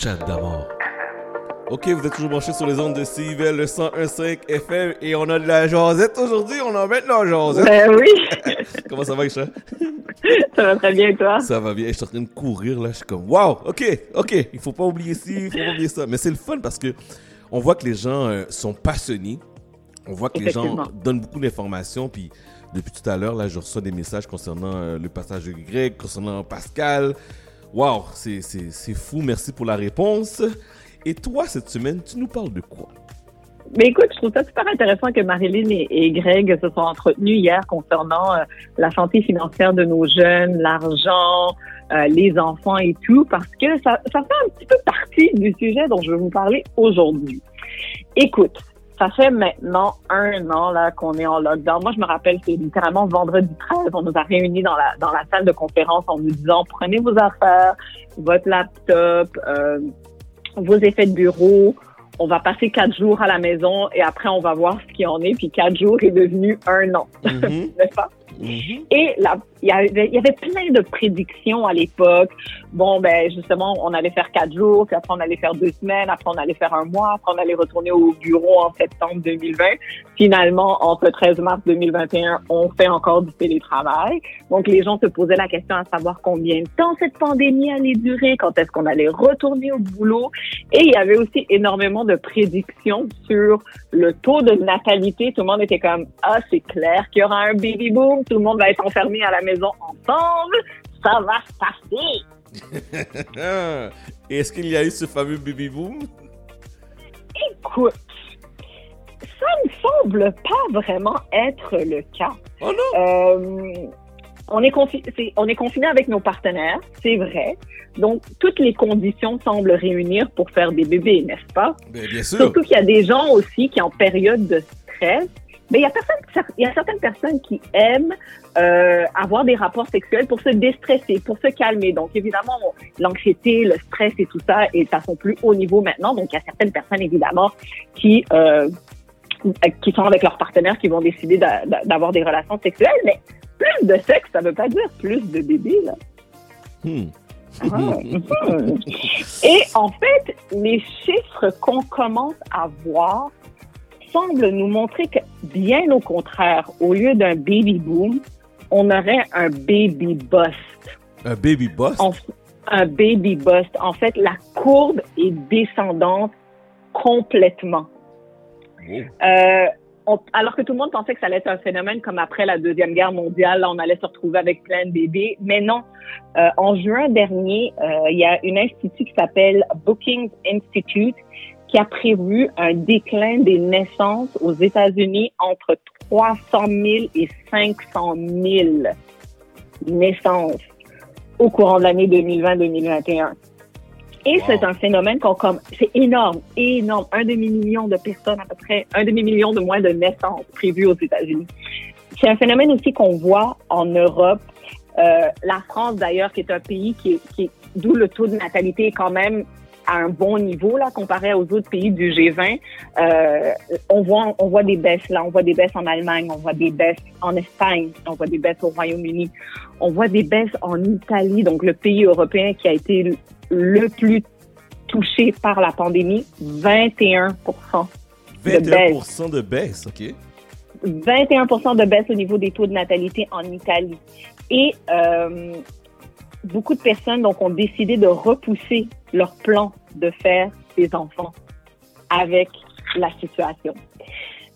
Chat d'amour. Ok, vous êtes toujours branchés sur les ondes de CIVL, le 101.5 FM, et on a de la jasette aujourd'hui, on en met de la jasette. Ben oui. Comment ça va, Isha? ça va très bien, toi? Ça va bien, je suis en train de courir, là, je suis comme, wow, ok, ok, il faut pas oublier ci, il faut pas oublier ça. Mais c'est le fun parce que on voit que les gens euh, sont passionnés, on voit que les gens donnent beaucoup d'informations, puis depuis tout à l'heure, là, je reçois des messages concernant euh, le passage de Greg, concernant Pascal. Wow, c'est fou, merci pour la réponse. Et toi, cette semaine, tu nous parles de quoi? Mais écoute, je trouve ça super intéressant que Marilyn et, Greg se sont entretenus hier concernant euh, la santé financière de nos jeunes, l'argent, euh, les enfants et tout, parce que ça, ça fait un petit peu partie du sujet dont je vais vous parler aujourd'hui. Écoute, ça fait maintenant un an là qu'on est en lockdown. Moi, je me rappelle, c'est littéralement vendredi 13, on nous a réunis dans la dans la salle de conférence en nous disant prenez vos affaires, votre laptop, euh, vos effets de bureau. On va passer quatre jours à la maison et après on va voir ce qui en est. Puis quatre jours est devenu un an, mm-hmm. n'est-ce pas? Mm-hmm. Et il y, avait, y avait plein de prédictions à l'époque. Bon, ben justement, on allait faire quatre jours, puis après on allait faire deux semaines, après on allait faire un mois, après on allait retourner au bureau en septembre 2020. Finalement, entre 13 mars 2021, on fait encore du télétravail. Donc les gens se posaient la question à savoir combien de temps cette pandémie allait durer, quand est-ce qu'on allait retourner au boulot. Et il y avait aussi énormément de prédictions sur le taux de natalité. Tout le monde était comme, ah, c'est clair qu'il y aura un baby boom, tout le monde va être enfermé à la maison ensemble, ça va se passer. Est-ce qu'il y a eu ce fameux baby boom? Écoute, ça ne semble pas vraiment être le cas. Oh non! Euh, on est, on est confiné avec nos partenaires, c'est vrai. Donc, toutes les conditions semblent réunir pour faire des bébés, n'est-ce pas? Ben, bien sûr. Surtout qu'il y a des gens aussi qui, en période de stress, mais il y a, il y a certaines personnes qui aiment euh, avoir des rapports sexuels pour se déstresser, pour se calmer. Donc, évidemment, l'anxiété, le stress et tout ça est à son plus haut niveau maintenant. Donc, il y a certaines personnes, évidemment, qui euh, qui sont avec leurs partenaires, qui vont décider d'avoir des relations sexuelles. Mais plus de sexe, ça veut pas dire plus de bébés, là. Hmm. Ah. Et en fait, les chiffres qu'on commence à voir semble nous montrer que, bien au contraire, au lieu d'un baby boom, on aurait un baby bust. Un baby bust? un baby bust. En fait, la courbe est descendante complètement. Euh, alors que tout le monde pensait que ça allait être un phénomène comme après la Deuxième Guerre mondiale, là, on allait se retrouver avec plein de bébés. Mais non. Euh, en juin dernier, euh, il y a une institut qui s'appelle Bookings Institute qui a prévu un déclin des naissances aux États-Unis entre 300 000 et 500 000 naissances au courant de l'année 2020-2021. Et c'est un phénomène qu'on comme c'est énorme, énorme, un demi-million de personnes à peu près, un demi-million de moins de naissances prévues aux États-Unis. C'est un phénomène aussi qu'on voit en Europe. Euh, la France d'ailleurs, qui est un pays qui, qui d'où le taux de natalité est quand même à un bon niveau là comparé aux autres pays du G20. Euh, on voit on voit des baisses là, on voit des baisses en Allemagne, on voit des baisses en Espagne, on voit des baisses au Royaume-Uni, on voit des baisses en Italie, donc le pays européen qui a été le plus touché par la pandémie, 21% de baisse. de baisse, OK. 21% de baisse au niveau des taux de natalité en Italie. Et euh, beaucoup de personnes donc ont décidé de repousser leur plan de faire des enfants avec la situation.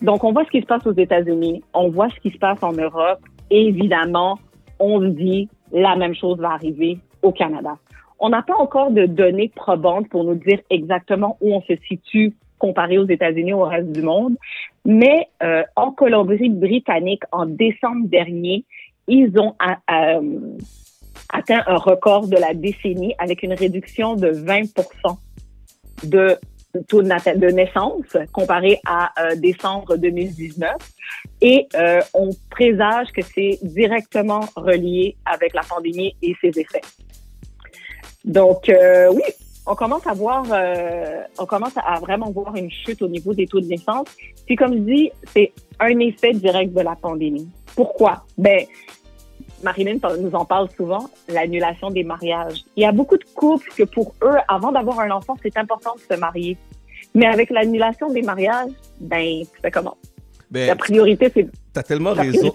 Donc, on voit ce qui se passe aux États-Unis, on voit ce qui se passe en Europe. Et évidemment, on se dit la même chose va arriver au Canada. On n'a pas encore de données probantes pour nous dire exactement où on se situe comparé aux États-Unis au reste du monde. Mais euh, en Colombie-Britannique, en décembre dernier, ils ont euh, atteint un record de la décennie avec une réduction de 20% de taux de, naissance comparé à euh, décembre 2019. Et euh, on présage que c'est directement relié avec la pandémie et ses effets. Donc euh, oui, on commence à voir, on commence à vraiment voir une chute au niveau des taux de naissance. Puis comme je dis, c'est un effet direct de la pandémie. Pourquoi? Ben Marilyn nous en parle souvent, l'annulation des mariages. Il y a beaucoup de couples que pour eux, avant d'avoir un enfant, c'est important de se marier. Mais avec l'annulation des mariages, ben, tu fais comment? Ben, la priorité, c'est. T'as tellement raison.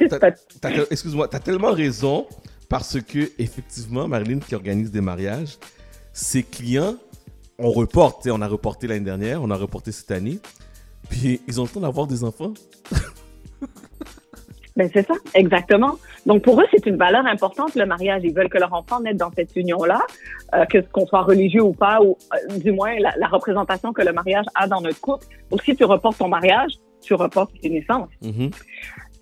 Excuse-moi, t'as tellement raison parce que, effectivement, Marilyn qui organise des mariages, ses clients, on reporte. On a reporté l'année dernière, on a reporté cette année. Puis ils ont le temps d'avoir des enfants. ben c'est ça, exactement. Donc pour eux, c'est une valeur importante le mariage. Ils veulent que leur enfant naisse dans cette union-là, euh, que qu'on soit religieux ou pas, ou euh, du moins la, représentation que le mariage a dans notre couple. Donc si tu reportes ton mariage, tu reportes tes naissances. Mm-hmm.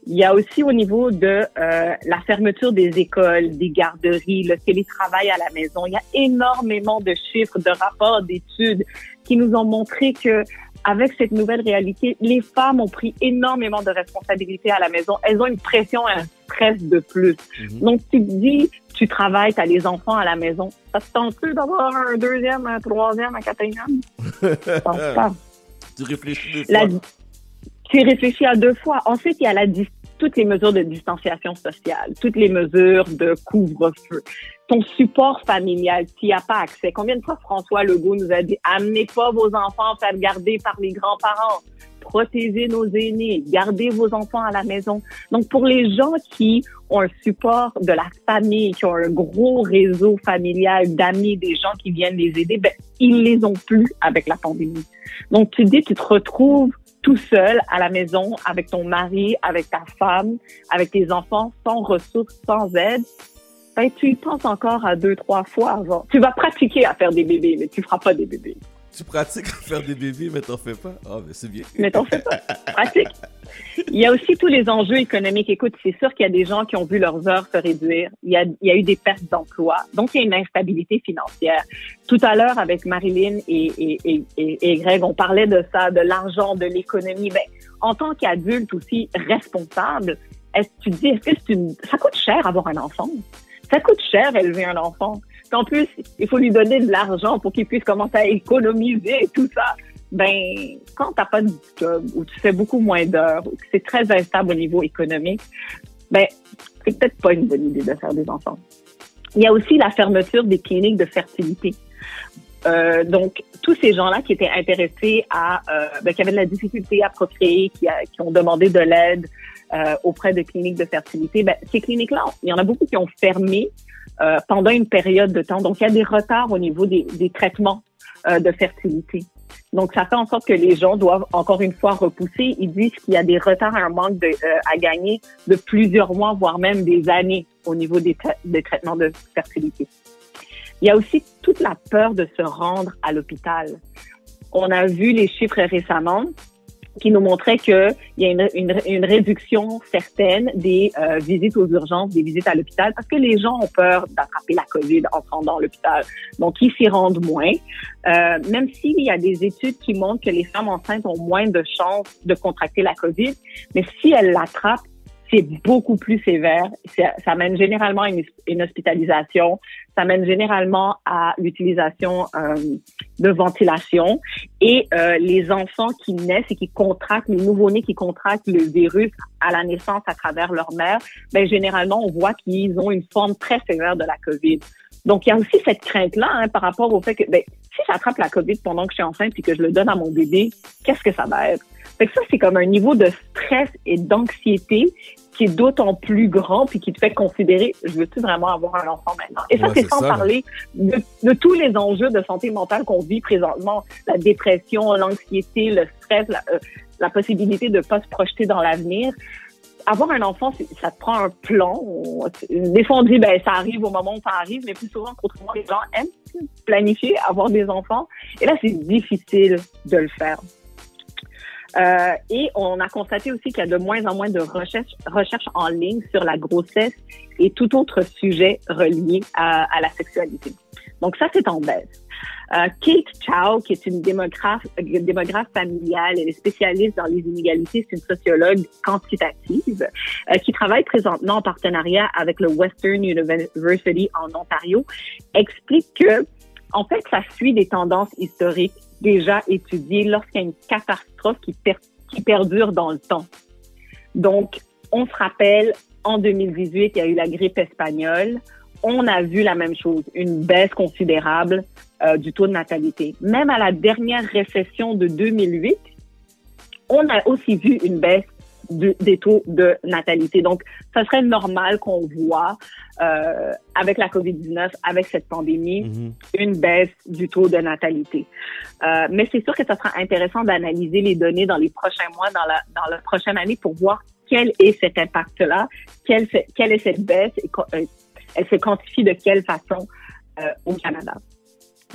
Il y a aussi au niveau de euh, la fermeture des écoles, des garderies, le télétravail à la maison. Il y a énormément de chiffres, de rapports, d'études qui nous ont montré que avec cette nouvelle réalité, les femmes ont pris énormément de responsabilités à la maison. Elles ont une pression et un stress de plus. Mhm. Donc, tu te dis, tu travailles, tu as les enfants à la maison. Ça te tente plus d'avoir un deuxième, un troisième, un quatrième? pas. Tu réfléchis deux fois. tu réfléchis à deux fois. Ensuite, il y a la, toutes les mesures de distanciation sociale, toutes les mesures de couvre-feu ton support familial, tu n'y as pas accès. Combien de fois François Legault nous a dit amenez pas vos enfants faire garder par les grands-parents, protégez nos aînés, gardez vos enfants à la maison. Donc pour les gens qui ont un support de la famille, qui ont un gros réseau familial d'amis, des gens qui viennent les aider, ben ils les ont plus avec la pandémie. Donc tu dis tu te retrouves tout seul à la maison avec ton mari, avec ta femme, avec tes enfants, sans ressources, sans aide ben, tu y penses encore à deux, trois fois avant. Tu vas pratiquer à faire des bébés, mais tu feras pas des bébés. Tu pratiques à faire des bébés, mais t'en fais pas? Ah, mais c'est bien. Mais t'en fais pas. Pratique. Il y a aussi tous les enjeux économiques. Écoute, c'est sûr qu'il y a des gens qui ont vu leurs heures se réduire. Il y a, il y a eu des pertes d'emploi. Donc, il y a une instabilité financière. Tout à l'heure, avec Marilyn et, et, et, et, Greg, on parlait de ça, de l'argent, de l'économie. Ben, en tant qu'adulte aussi responsable, est-ce que tu dis, est-ce que une, ça coûte cher avoir un enfant? Ça coûte cher élever un enfant. En plus, il faut lui donner de l'argent pour qu'il puisse commencer à économiser et tout ça. Ben, quand t'as pas de job ou tu fais beaucoup moins d'heures ou que c'est très instable au niveau économique, ben, c'est peut-être pas une bonne idée de faire des enfants. Il y a aussi la fermeture des cliniques de fertilité. Euh, donc, tous ces gens-là qui étaient intéressés à, euh, ben, qui avaient de la difficulté à procréer, qui, qui ont demandé de l'aide, euh, auprès de cliniques de fertilité, ben, ces cliniques-là, il y en a beaucoup qui ont fermé euh, pendant une période de temps. Donc, il y a des retards au niveau des, traitements euh, de fertilité. Donc, ça fait en sorte que les gens doivent encore une fois repousser. Ils disent qu'il y a des retards, un manque euh, à gagner de plusieurs mois, voire même des années au niveau des, des traitements de fertilité. Il y a aussi toute la peur de se rendre à l'hôpital. On a vu les chiffres récemment qui nous montrait qu'il y a une, réduction certaine des euh, visites aux urgences, des visites à l'hôpital, parce que les gens ont peur d'attraper la COVID en entrant dans l'hôpital. Donc, ils s'y rendent moins. Euh, même s'il y a des études qui montrent que les femmes enceintes ont moins de chances de contracter la COVID, mais si elles l'attrapent, c'est beaucoup plus sévère. Ça, mène généralement à une, hospitalisation. Ça mène généralement à l'utilisation euh, de ventilation. Et euh, les enfants qui naissent et qui contractent, les nouveau-nés qui contractent le virus à la naissance à travers leur mère, ben, généralement, on voit qu'ils ont une forme très sévère de la COVID. Donc, il y a aussi cette crainte-là hein, par rapport au fait que ben, si j'attrape la COVID pendant que je suis enceinte et que je le donne à mon bébé, qu'est-ce que ça va être? Fait ça, c'est comme un niveau de stress et d'anxiété qui est d'autant plus grand puis qui te fait considérer, je veux-tu vraiment avoir un enfant maintenant? Et ça, c'est sans parler de, de, tous les enjeux de santé mentale qu'on vit présentement, la dépression, l'anxiété, le stress, la, euh, la possibilité de pas se projeter dans l'avenir avoir un enfant, ça te prend un plan. Des fois, on dit, ben, ça arrive au moment où ça arrive, mais plus souvent qu'autrement, les gens aiment planifier, avoir des enfants. Et là, c'est difficile de le faire. Euh, et on a constaté aussi qu'il y a de moins en moins de recherches recherche en ligne sur la grossesse et tout autre sujet relié à, la sexualité. Donc ça, c'est en baisse. Euh, Kate Chow, qui est une démographe, démographe familiale, elle est spécialiste dans les inégalités, c'est une sociologue quantitative euh, qui travaille présentement en partenariat avec le Western University en Ontario, explique que en fait, ça suit des tendances historiques déjà étudiées lorsqu'il y a une catastrophe qui, qui perdure dans le temps. Donc, on se rappelle en 2018, il y a eu la grippe espagnole. On a vu la même chose, une baisse considérable euh, du taux de natalité. Même à la dernière récession de 2008, on a aussi vu une baisse des taux de natalité. Donc, ça serait normal qu'on voit euh, avec la COVID-19, avec cette pandémie, mm-hmm. une baisse du taux de natalité. Euh, mais c'est sûr que ça sera intéressant d'analyser les données dans les prochains mois, dans la, dans la prochaine année pour voir quel est cet impact-là, quelle, quelle est cette baisse et euh, elle se quantifie de quelle façon euh, au Canada.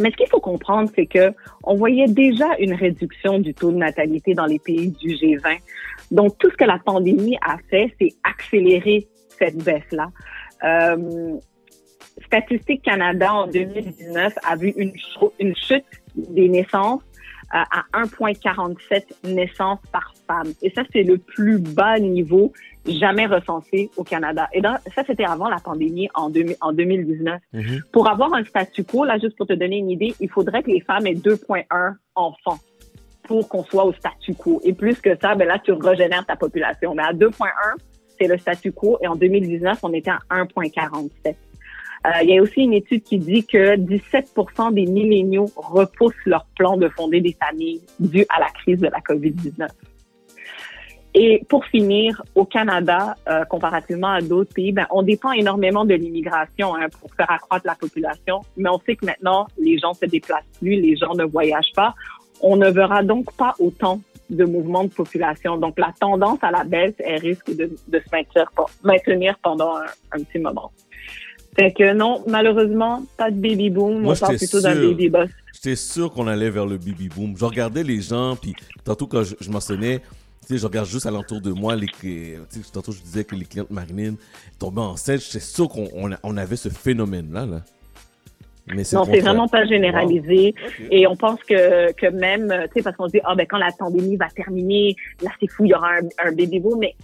Mais ce qu'il faut comprendre, c'est que on voyait déjà une réduction du taux de natalité dans les pays du G20. Donc, tout ce que la pandémie a fait, c'est accélérer cette baisse-là. Euh, Statistique Canada en 2019 a vu une, chute des naissances euh, à 1,47 naissances par femme. Et ça, c'est le plus bas niveau jamais recensé au Canada. Et ça, c'était avant la pandémie en, en 2019. Mm-hmm. Pour avoir un statu quo, là, juste pour te donner une idée, il faudrait que les femmes aient 2,1 enfants pour qu'on soit au statu quo. Et plus que ça, ben là, tu régénères ta population. Mais à 2,1, c'est le statu quo. Et en 2019, on était à 1,47. Euh, il y a aussi une étude qui dit que 17% des milléniaux repoussent leur plan de fonder des familles dû à la crise de la COVID-19. Et pour finir, au Canada, euh, comparativement à d'autres pays, ben, on dépend énormément de l'immigration hein, pour faire accroître la population. Mais on sait que maintenant, les gens se déplacent plus, les gens ne voyagent pas. On ne verra donc pas autant de mouvements de population. Donc, la tendance à la baisse, elle risque de, de se maintenir, maintenir pendant un, un petit moment. Fait que non, malheureusement, pas de baby boom. Moi, on parle plutôt d'un baby boss. J'étais sûr qu'on allait vers le baby boom. Je regardais les gens, puis tantôt quand je, je mentionnais, tu sais, je regarde juste alentour de moi, les, tantôt je disais que les clientes Marinine tombaient enceintes. J'étais sûr qu'on on, avait ce phénomène-là. Là. Mais non, c'est vraiment pas généralisé. Et on pense que, que même, tu sais, parce qu'on se dit, ah, ben, quand la pandémie va terminer, là, c'est fou, il y aura un, un baby boom. Mais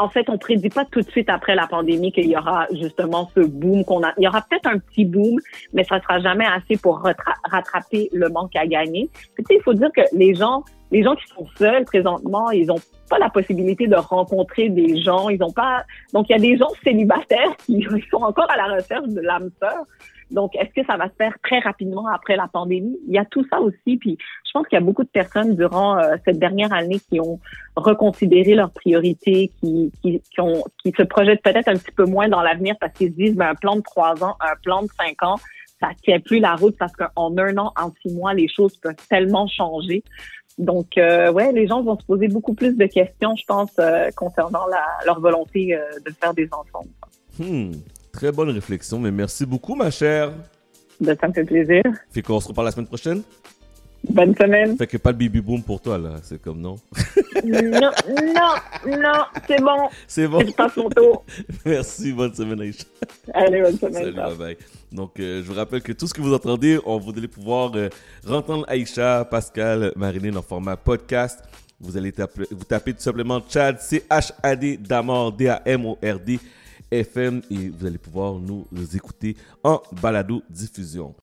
en fait, on prédit pas tout de suite après la pandémie qu'il y aura justement ce boom qu'on a. Il y aura peut-être un petit boom, mais ça sera jamais assez pour rattraper le manque à gagner. tu sais, il faut dire que les gens, les gens qui sont seuls présentement, ils ont pas la possibilité de rencontrer des gens. Ils ont pas. Donc, il y a des gens célibataires qui sont encore à la recherche de l'âme sœur. Donc, est-ce que ça va se faire très rapidement après la pandémie? Il y a tout ça aussi. Puis, je pense qu'il y a beaucoup de personnes durant euh, cette dernière année qui ont reconsidéré leurs priorités, qui, qui, qui, ont, qui se projettent peut-être un petit peu moins dans l'avenir parce qu'ils se disent, ben, un plan de trois ans, un plan de cinq ans, ça tient plus la route parce qu'en un an, en six mois, les choses peuvent tellement changer. Donc, euh, ouais, les gens vont se poser beaucoup plus de questions, je pense, euh, concernant la, leur volonté euh, de faire des enfants. Hmm. Très bonne réflexion, mais merci beaucoup, ma chère. Ben, ça me fait plaisir. Fait qu'on se reparle la semaine prochaine? Bonne semaine. Fait que pas de baby boom pour toi, là. C'est comme non? non, non, non, c'est bon. C'est bon. Je passe mon tour. Merci, bonne semaine, Aïcha. Allez, bonne semaine. Salut, bye bye. Donc, euh, je vous rappelle que tout ce que vous entendez, on vous allez pouvoir euh, entendre Aïcha, Pascal, Marinine en format podcast. Vous allez taper, vous tapez tout simplement Chad, C-H-A-D, Damord, D-A-M-O-R-D. FM et vous allez pouvoir nous écouter en balado diffusion.